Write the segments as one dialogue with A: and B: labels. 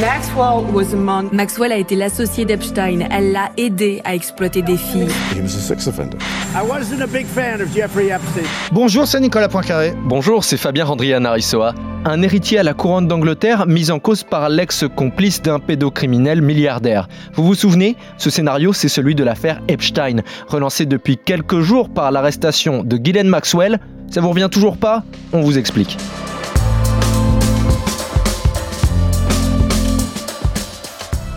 A: Maxwell was among
B: Maxwell a été l'associé d'Epstein. Elle l'a aidé à exploiter des filles.
C: He was a sex offender.
D: I wasn't a big fan of Jeffrey Epstein.
E: Bonjour, c'est Nicolas Poincaré.
F: Bonjour, c'est Fabien Randrian Arissoa. Un héritier à la couronne d'Angleterre mis en cause par l'ex-complice d'un pédocriminel milliardaire. Vous vous souvenez? Ce scénario, c'est celui de l'affaire Epstein, relancé depuis quelques jours par l'arrestation de Ghislaine Maxwell. Ça vous revient toujours pas? On vous explique.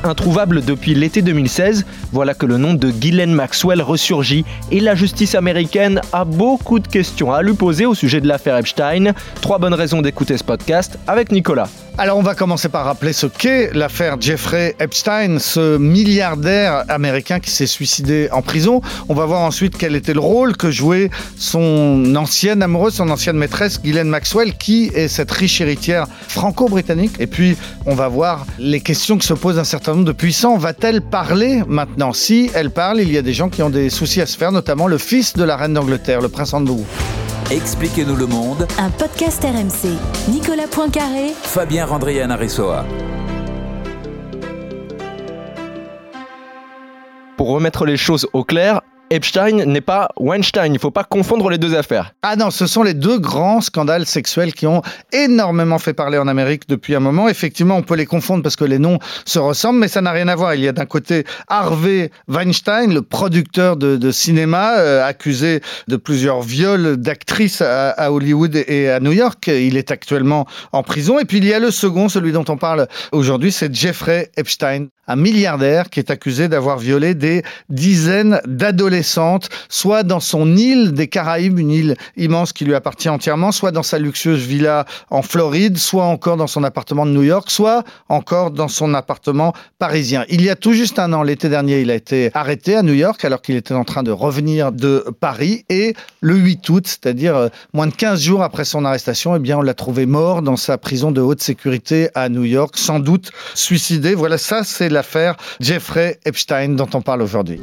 F: Introuvable depuis l'été 2016, voilà que le nom de Ghislaine Maxwell ressurgit et la justice américaine a beaucoup de questions à lui poser au sujet de l'affaire Epstein. Trois bonnes raisons d'écouter ce podcast avec Nicolas.
E: Alors on va commencer par rappeler ce qu'est l'affaire Jeffrey Epstein, ce milliardaire américain qui s'est suicidé en prison. On va voir ensuite quel était le rôle que jouait son ancienne amoureuse, son ancienne maîtresse, Ghislaine Maxwell, qui est cette riche héritière franco-britannique. Et puis on va voir les questions que se posent un certain nombre de puissants. Va-t-elle parler maintenant? Si elle parle, il y a des gens qui ont des soucis à se faire, notamment le fils de la reine d'Angleterre, le prince Andrew.
G: Expliquez-nous le monde,
H: Un podcast RMC. Nicolas Poincaré,
G: Fabien Randrian Arissoa.
F: Pour remettre les choses au clair, Epstein n'est pas Weinstein, il ne faut pas confondre les deux affaires.
E: Ah non, ce sont les deux grands scandales sexuels qui ont énormément fait parler en Amérique depuis un moment. Effectivement, on peut les confondre parce que les noms se ressemblent, mais ça n'a rien à voir. Il y a d'un côté Harvey Weinstein, le producteur de, cinéma, euh, accusé de plusieurs viols d'actrices à, Hollywood et à New York. Il est actuellement en prison. Et puis il y a le second, celui dont on parle aujourd'hui, c'est Jeffrey Epstein, un milliardaire qui est accusé d'avoir violé des dizaines soit dans son île des Caraïbes, une île immense qui lui appartient entièrement, soit dans sa luxueuse villa en Floride, soit encore dans son appartement de New York, soit encore dans son appartement parisien. Il y a tout juste un an, l'été dernier, il a été arrêté à New York alors qu'il était en train de revenir de Paris et le 8 août, c'est-à-dire euh, moins de 15 jours après son arrestation, eh bien, on l'a trouvé mort dans sa prison de haute sécurité à New York, sans doute suicidé. Voilà, ça, c'est l'affaire Jeffrey Epstein dont on parle aujourd'hui.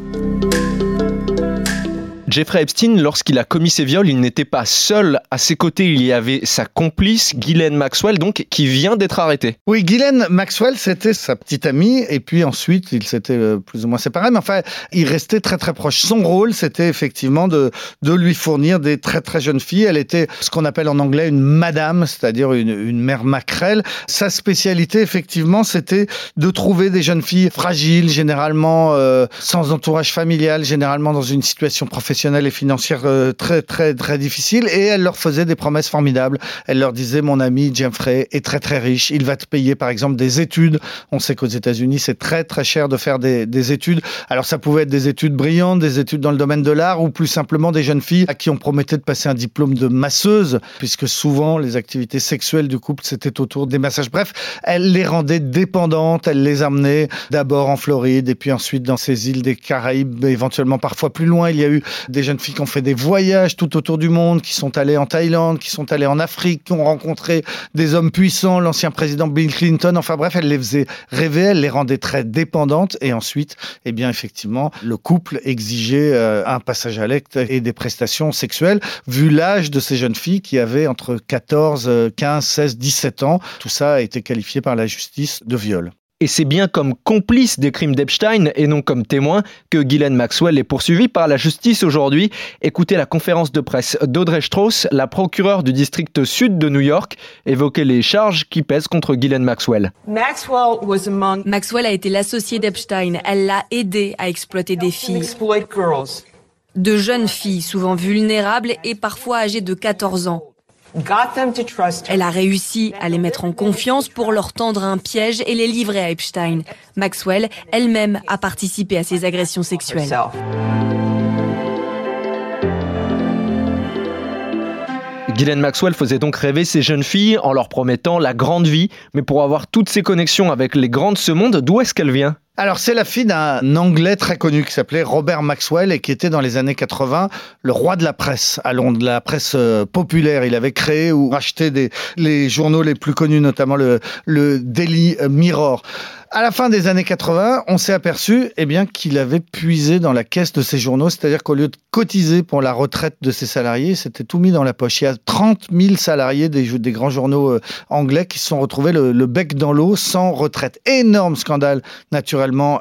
F: Jeffrey Epstein, lorsqu'il a commis ses viols, il n'était pas seul. À ses côtés, il y avait sa complice, Ghislaine Maxwell, donc, qui vient d'être arrêtée.
E: Oui, Ghislaine Maxwell, c'était sa petite amie, et puis ensuite, ils s'étaient euh, plus ou moins séparés, mais enfin, ils restaient très très proches. Son rôle, c'était effectivement de, de lui fournir des très très jeunes filles. Elle était ce qu'on appelle en anglais une madame, c'est-à-dire une, une mère maquerelle. Sa spécialité, effectivement, c'était de trouver des jeunes filles fragiles, généralement euh, sans entourage familial, généralement dans une situation professionnelle et financière euh, très très très difficile et elle leur faisait des promesses formidables. Elle leur disait mon ami Jeffrey est très très riche, il va te payer par exemple des études. On sait qu'aux États-Unis c'est très très cher de faire des, des études. Alors ça pouvait être des études brillantes, des études dans le domaine de l'art ou plus simplement des jeunes filles à qui on promettait de passer un diplôme de masseuse puisque souvent les activités sexuelles du couple c'était autour des massages. Bref, elle les rendait dépendantes, elle les amenait d'abord en Floride et puis ensuite dans ces îles des Caraïbes, éventuellement parfois plus loin. Il y a eu des jeunes filles qui ont fait des voyages tout autour du monde, qui sont allées en Thaïlande, qui sont allées en Afrique, qui ont rencontré des hommes puissants, l'ancien président Bill Clinton. Enfin bref, elle les faisait rêver, elle les rendait très dépendantes. Et ensuite, eh bien effectivement, le couple exigeait euh, un passage à l'acte et des prestations sexuelles, vu l'âge de ces jeunes filles qui avaient entre 14, 15, 16, 17 ans. Tout ça a été qualifié par la justice de viol.
F: Et c'est bien comme complice des crimes d'Epstein et non comme témoin que Ghislaine Maxwell est poursuivie par la justice aujourd'hui. Écoutez la conférence de presse d'Audrey Strauss, la procureure du district sud de New York, évoquer les charges qui pèsent contre Ghislaine Maxwell.
A: Maxwell was among
B: Maxwell a été l'associé d'Epstein. Elle l'a aidé à exploiter des filles. De jeunes filles, souvent vulnérables et parfois âgées de 14 ans. Elle a réussi à les mettre en confiance pour leur tendre un piège et les livrer à Epstein. Maxwell, elle-même, a participé à ces agressions sexuelles.
F: Ghislaine Maxwell faisait donc rêver ces jeunes filles en leur promettant la grande vie, mais pour avoir toutes ces connexions avec les grands de ce monde, d'où est-ce qu'elle vient?
E: Alors, c'est la fille d'un Anglais très connu qui s'appelait Robert Maxwell et qui était dans les années 80 le roi de la presse à Londres, la presse euh, populaire. Il avait créé ou racheté des, les journaux les plus connus, notamment le, Daily Mirror. À la fin des années 80, on s'est aperçu eh bien, qu'il avait puisé dans la caisse de ses journaux, c'est-à-dire qu'au lieu de cotiser pour la retraite de ses salariés, c'était tout mis dans la poche. Il y a 30 000 salariés des, grands journaux euh, anglais qui se sont retrouvés le, le bec dans l'eau sans retraite. Énorme scandale,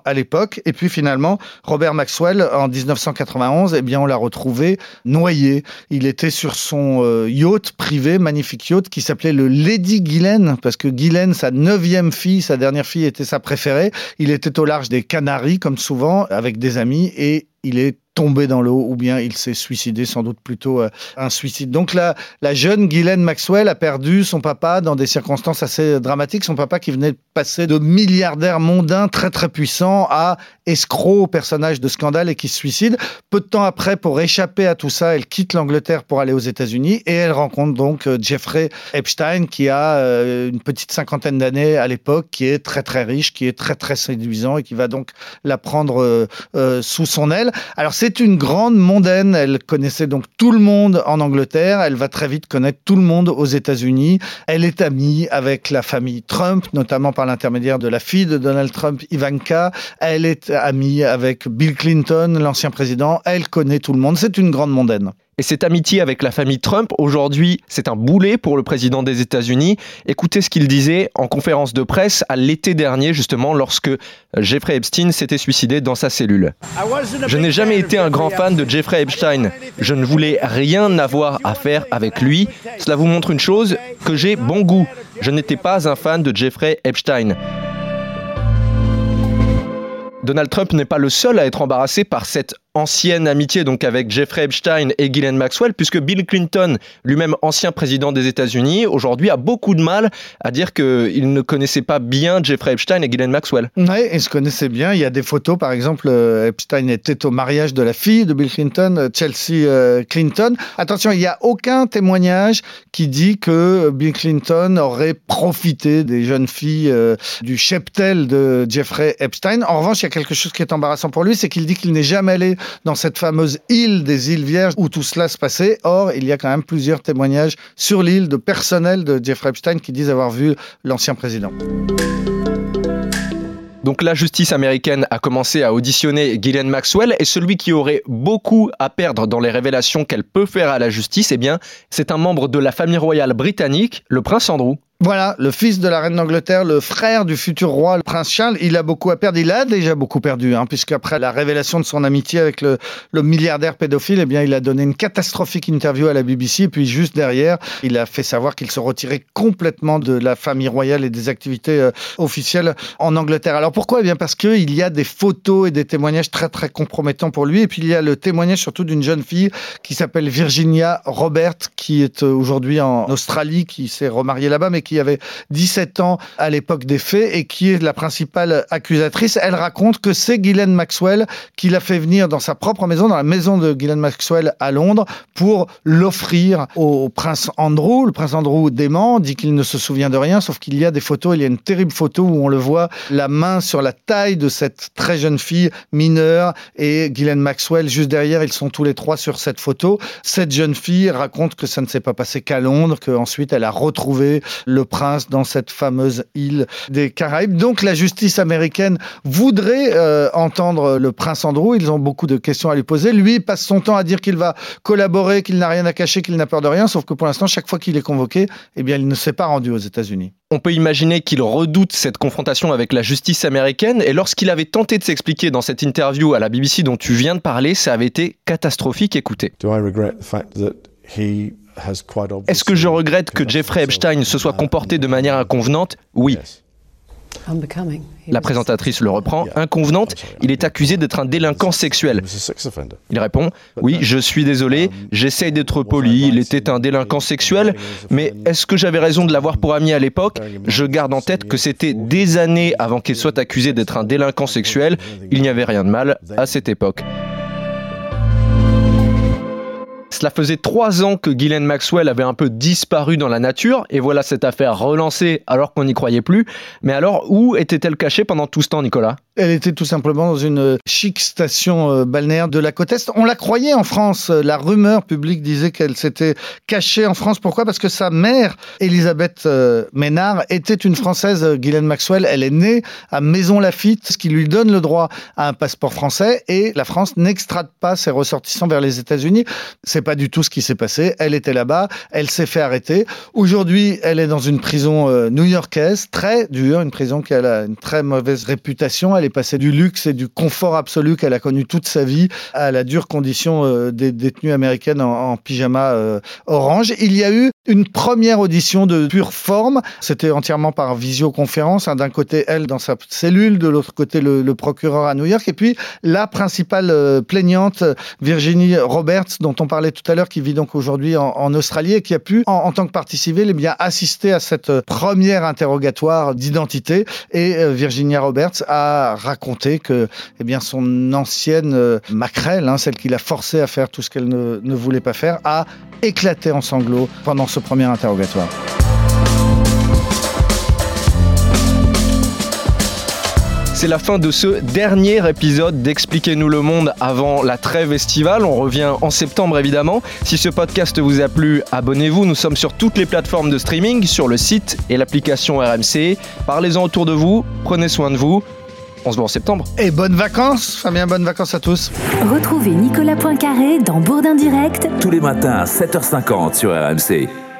E: à l'époque. Et puis finalement, Robert Maxwell, en 1991, eh bien, on l'a retrouvé noyé. Il était sur son euh, yacht privé, magnifique yacht, qui s'appelait le Lady Guylaine, parce que Guylaine, sa neuvième fille, sa dernière fille était sa préféré. Il était au large des Canaries, comme souvent, avec des amis, et il est tombé dans l'eau ou bien il s'est suicidé, sans doute plutôt euh, un suicide. Donc la, la jeune Guylaine Maxwell a perdu son papa dans des circonstances assez dramatiques. Son papa qui venait de passer de milliardaire mondain très très puissant à escroc, personnage de scandale et qui se suicide. Peu de temps après, pour échapper à tout ça, elle quitte l'Angleterre pour aller aux États-Unis et elle rencontre donc euh, Jeffrey Epstein qui a euh, une petite cinquantaine d'années à l'époque, qui est très très riche, qui est très très séduisant et qui va donc la prendre sous son aile. Alors c'est une grande mondaine, elle connaissait donc tout le monde en Angleterre, elle va très vite connaître tout le monde aux États-Unis. Elle est amie avec la famille Trump, notamment par l'intermédiaire de la fille de Donald Trump, Ivanka. Elle est amie avec Bill Clinton, l'ancien président. Elle connaît tout le monde. C'est une grande mondaine.
F: Et cette amitié avec la famille Trump, aujourd'hui, c'est un boulet pour le président des États-Unis. Écoutez ce qu'il disait en conférence de presse à l'été dernier, justement, lorsque Jeffrey Epstein s'était suicidé dans sa cellule. Je n'ai jamais été un grand fan de Jeffrey Epstein. Je ne voulais rien avoir à faire avec lui. Cela vous montre une chose, que j'ai bon goût. Je n'étais pas un fan de Jeffrey Epstein. Donald Trump n'est pas le seul à être embarrassé par cette ancienne amitié donc avec Jeffrey Epstein et Ghislaine Maxwell, puisque Bill Clinton, lui-même ancien président des États-Unis, aujourd'hui a beaucoup de mal à dire qu'il ne connaissait pas bien Jeffrey Epstein et Ghislaine Maxwell.
E: Oui, ils se connaissaient bien. Il y a des photos, par exemple, euh, Epstein était au mariage de la fille de Bill Clinton, euh, Chelsea euh, Clinton. Attention, il n'y a aucun témoignage qui dit que Bill Clinton aurait profité des jeunes filles du cheptel de Jeffrey Epstein. En revanche, il y a quelque chose qui est embarrassant pour lui, c'est qu'il dit qu'il n'est jamais allé dans cette fameuse île des îles Vierges où tout cela se passait. Or, il y a quand même plusieurs témoignages sur l'île de personnel de Jeffrey Epstein qui disent avoir vu l'ancien président.
F: Donc la justice américaine a commencé à auditionner Ghislaine Maxwell et celui qui aurait beaucoup à perdre dans les révélations qu'elle peut faire à la justice, eh bien, c'est un membre de la famille royale britannique, le prince Andrew.
E: Voilà, le fils de la reine d'Angleterre, le frère du futur roi, le prince Charles, il a beaucoup à perdre. Il a déjà beaucoup perdu, hein, puisqu'après la révélation de son amitié avec le, le, milliardaire pédophile, eh bien, il a donné une catastrophique interview à la BBC. Et puis, juste derrière, il a fait savoir qu'il se retirait complètement de la famille royale et des activités euh, officielles en Angleterre. Alors, pourquoi? Eh bien, parce qu'il y a des photos et des témoignages très, très compromettants pour lui. Et puis, il y a le témoignage surtout d'une jeune fille qui s'appelle Virginia Robert, qui est euh, aujourd'hui en Australie, qui s'est remariée là-bas, mais qui qui avait 17 ans à l'époque des faits et qui est la principale accusatrice. Elle raconte que c'est Ghislaine Maxwell qui l'a fait venir dans sa propre maison, dans la maison de Ghislaine Maxwell à Londres, pour l'offrir au prince Andrew. Le prince Andrew dément, dit qu'il ne se souvient de rien, sauf qu'il y a des photos, il y a une terrible photo où on le voit, la main sur la taille de cette très jeune fille mineure et Ghislaine Maxwell juste derrière, ils sont tous les trois sur cette photo. Cette jeune fille raconte que ça ne s'est pas passé qu'à Londres, qu'ensuite elle a retrouvé le le prince dans cette fameuse île des Caraïbes. Donc la justice américaine voudrait euh, entendre le prince Andrew. Ils ont beaucoup de questions à lui poser. Lui passe son temps à dire qu'il va collaborer, qu'il n'a rien à cacher, qu'il n'a peur de rien. Sauf que pour l'instant, chaque fois qu'il est convoqué, eh bien, il ne s'est pas rendu aux États-Unis.
F: On peut imaginer qu'il redoute cette confrontation avec la justice américaine et lorsqu'il avait tenté de s'expliquer dans cette interview à la BBC dont tu viens de parler, ça avait été catastrophique. Écoutez. Est-ce que je regrette que Jeffrey Epstein se soit comporté de manière inconvenante Oui. La présentatrice le reprend. Inconvenante, il est accusé d'être un délinquant sexuel. Il répond Oui, je suis désolé, j'essaye d'être poli, il était un délinquant sexuel, mais est-ce que j'avais raison de l'avoir pour ami à l'époque Je garde en tête que c'était des années avant qu'il soit accusé d'être un délinquant sexuel. Il n'y avait rien de mal à cette époque. Cela faisait trois ans que Ghislaine Maxwell avait un peu disparu dans la nature, et voilà cette affaire relancée alors qu'on n'y croyait plus. Mais alors, où était-elle cachée pendant tout ce temps, Nicolas?
E: Elle était tout simplement dans une euh, chic station euh, balnéaire de la côte Est. On la croyait en France. La rumeur publique disait qu'elle s'était cachée en France. Pourquoi? Parce que sa mère, Elisabeth euh, Ménard, était une Française, Guylaine Maxwell. Elle est née à Maison Lafitte, ce qui lui donne le droit à un passeport français. Et la France n'extrade pas ses ressortissants vers les États-Unis. C'est pas du tout ce qui s'est passé. Elle était là-bas. Elle s'est fait arrêter. Aujourd'hui, elle est dans une prison new-yorkaise, très dure, une prison qui a une très mauvaise réputation elle est passée du luxe et du confort absolu qu'elle a connu toute sa vie à la dure condition euh, des détenues américaines en, pyjama euh, orange. Il y a eu une première audition de pure forme. C'était entièrement par visioconférence. Hein. D'un côté, elle dans sa cellule, de l'autre côté, le, procureur à New York. Et puis, la principale euh, plaignante, Virginie Roberts, dont on parlait tout à l'heure, qui vit donc aujourd'hui en, Australie et qui a pu, en, tant que partie civile, eh bien, assister à cette première interrogatoire d'identité. Et Virginia Roberts raconté que eh bien, son ancienne euh, maquerelle, hein, celle qui l'a forcé à faire tout ce qu'elle ne, ne voulait pas faire, a éclaté en sanglots pendant ce premier interrogatoire.
F: C'est la fin de ce dernier épisode d'Expliquez-nous le monde avant la trêve estivale. On revient en septembre évidemment. Si ce podcast vous a plu, abonnez-vous. Nous sommes sur toutes les plateformes de streaming, sur le site et l'application RMC. Parlez-en autour de vous, prenez soin de vous. On se voit en septembre.
E: Et bonnes vacances, Fabien, bonnes vacances à tous.
H: Retrouvez Nicolas Poincaré dans Bourdin Direct
G: tous les matins à 7h50 sur RMC.